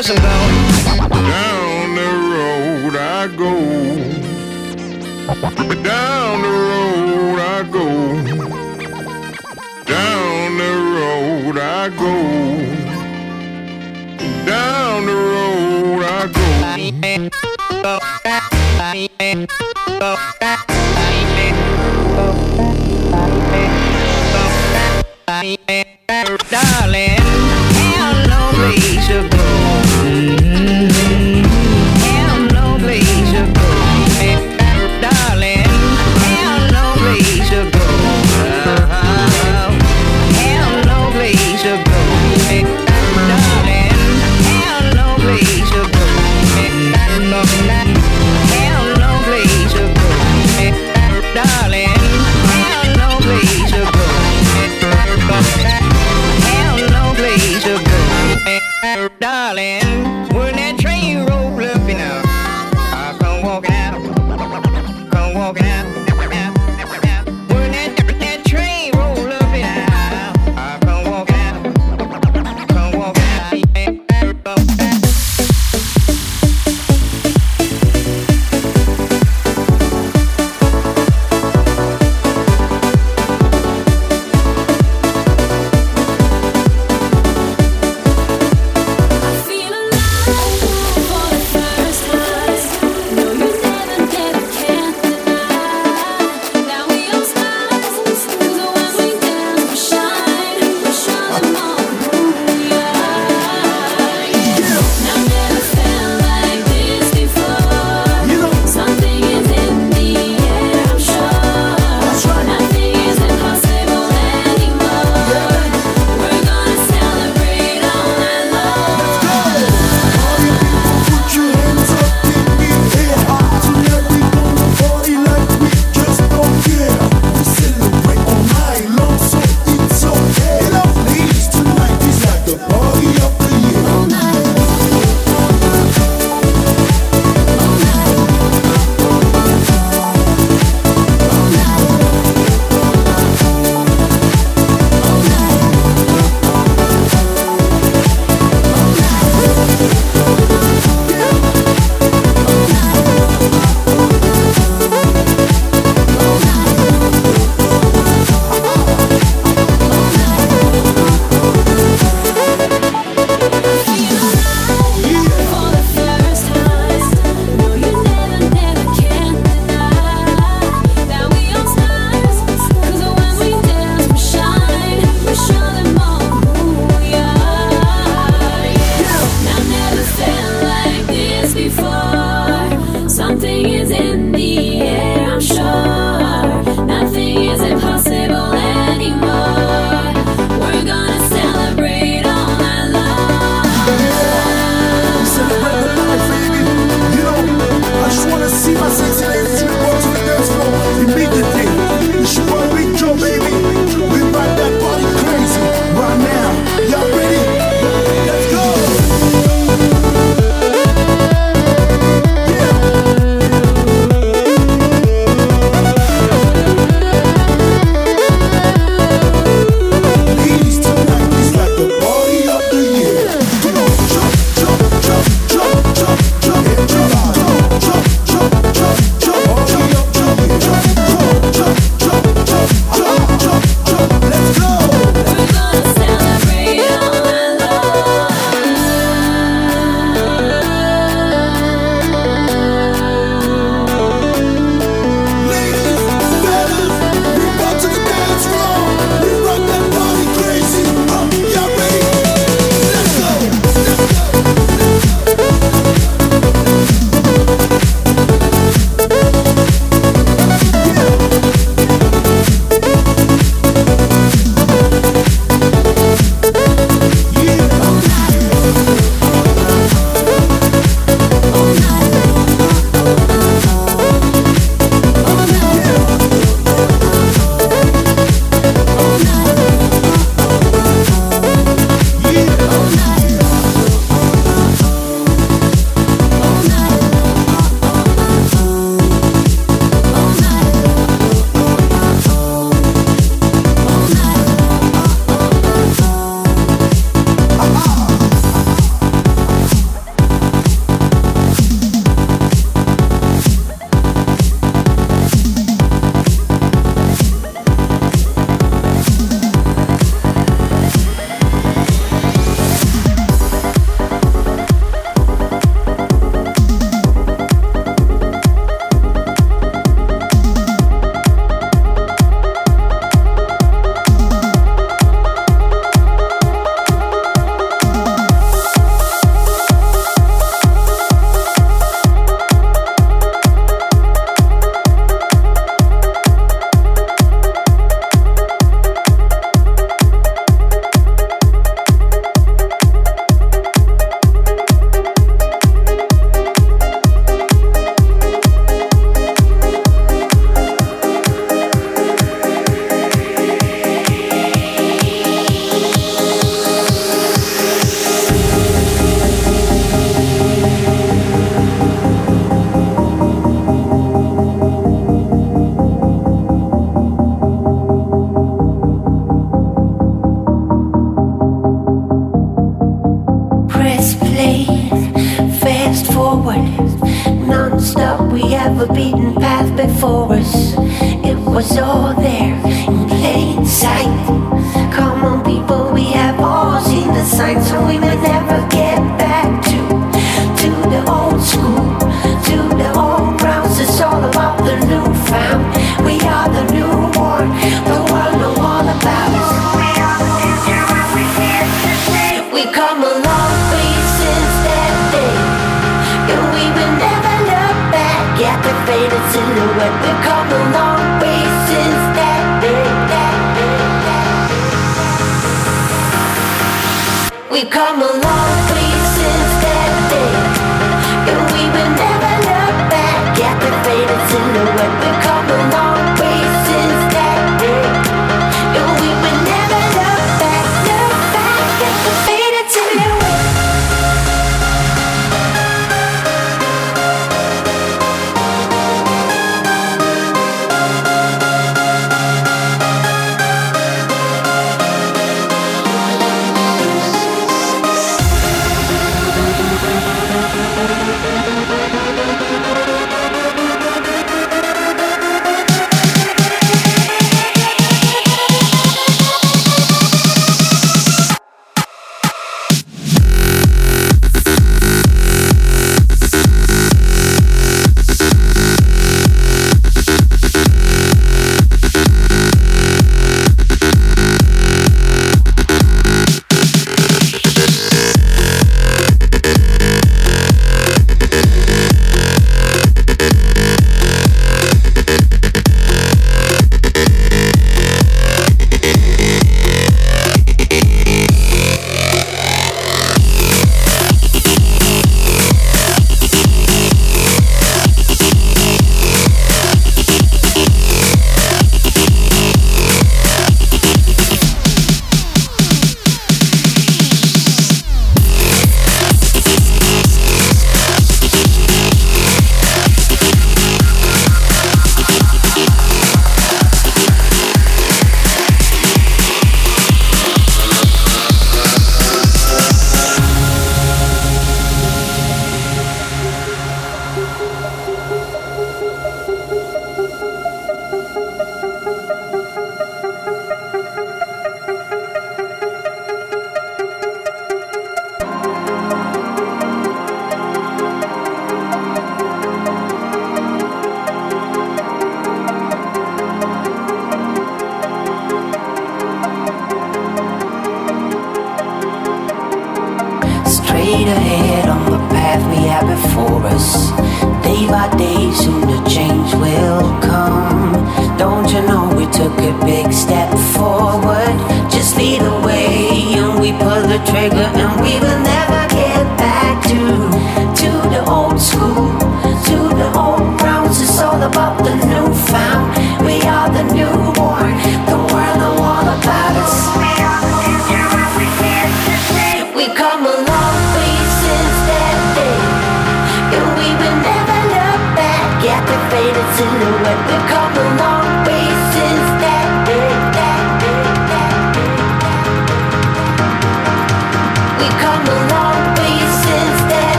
dancing down. Down the road I go. Down the road I go. Down the road I go. Down the road I go. Darling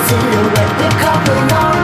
the faded silhouette. We've come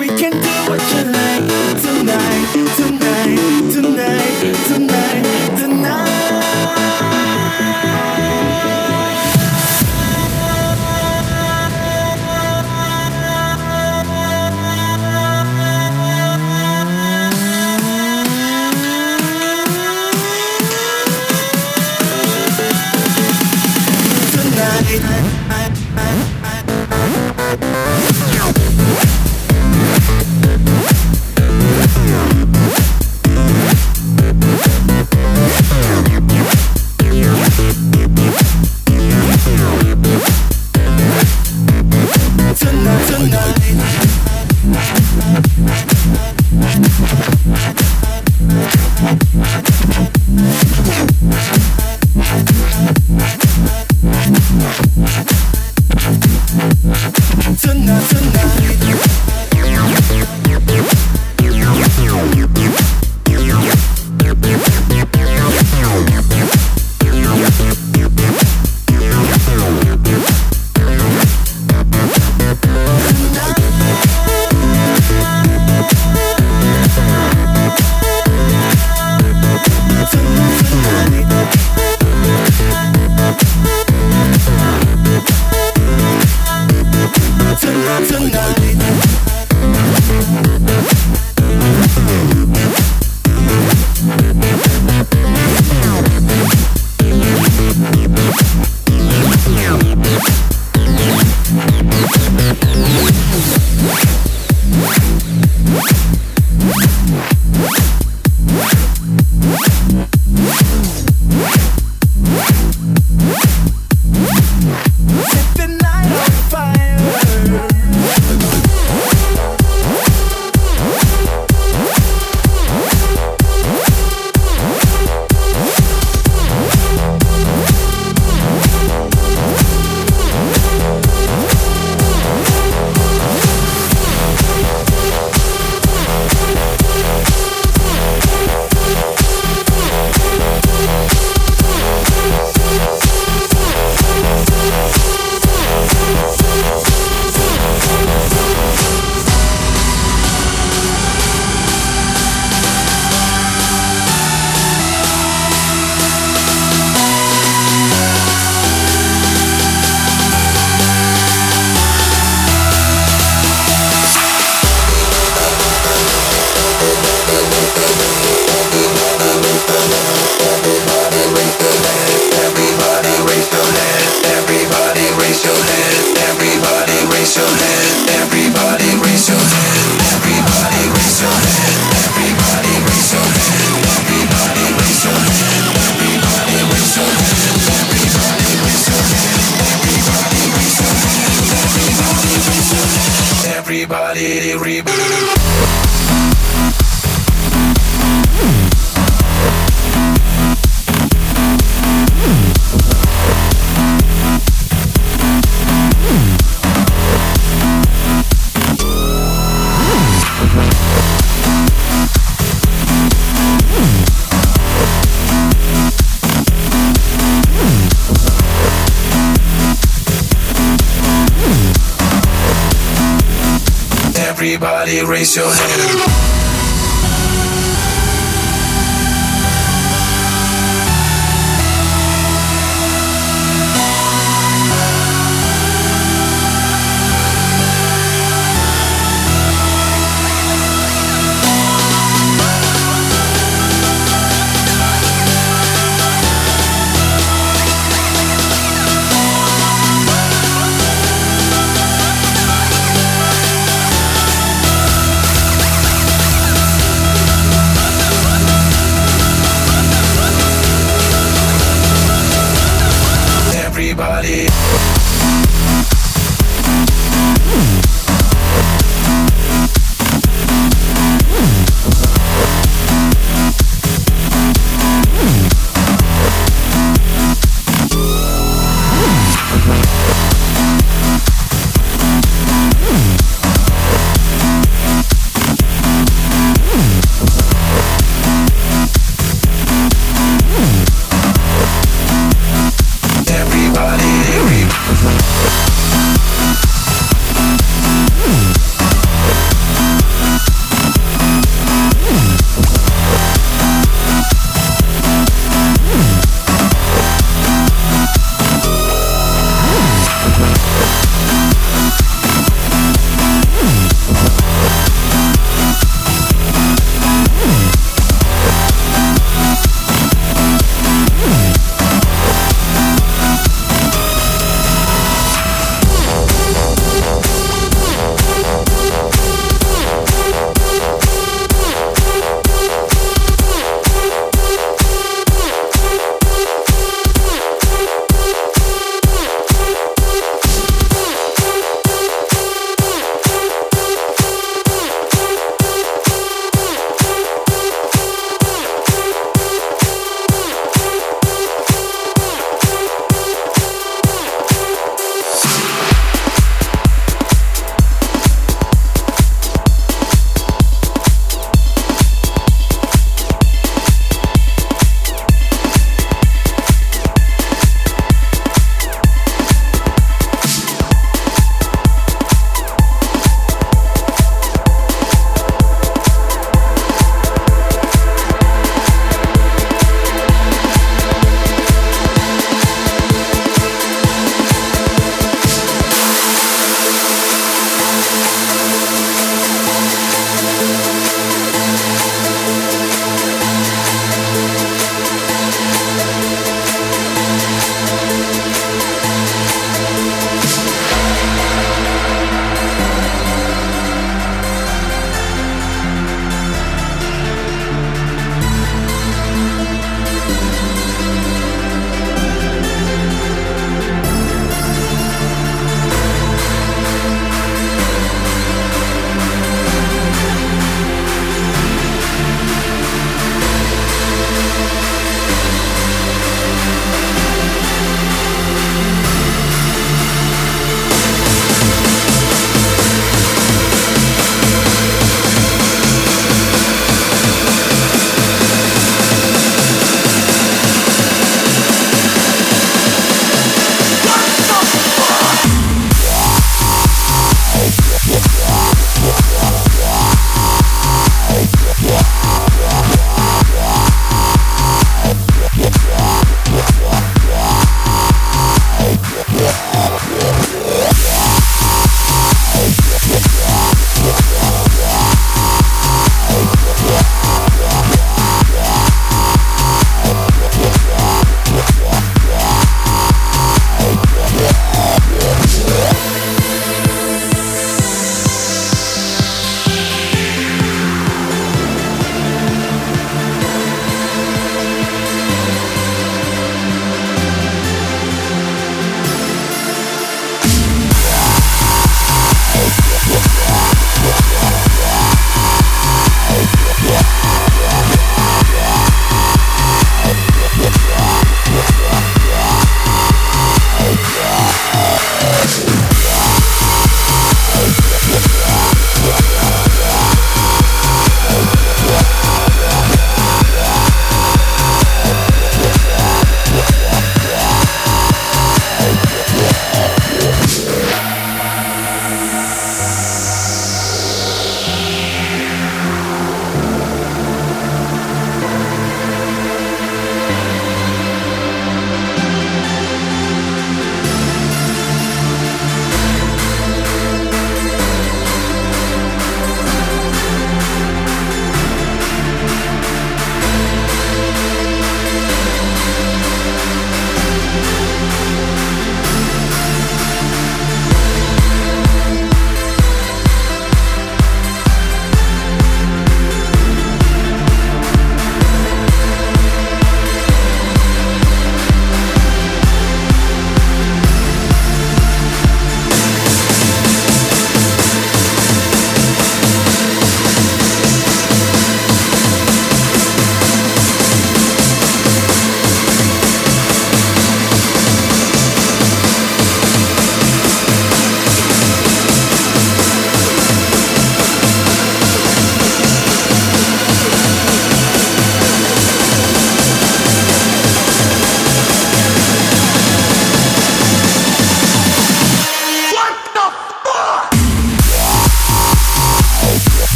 raise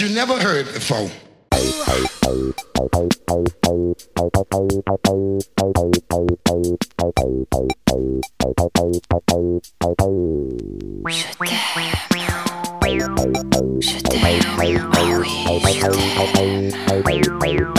you never heard before. Je t'aime, je t'aime, oh oui, je t'aime.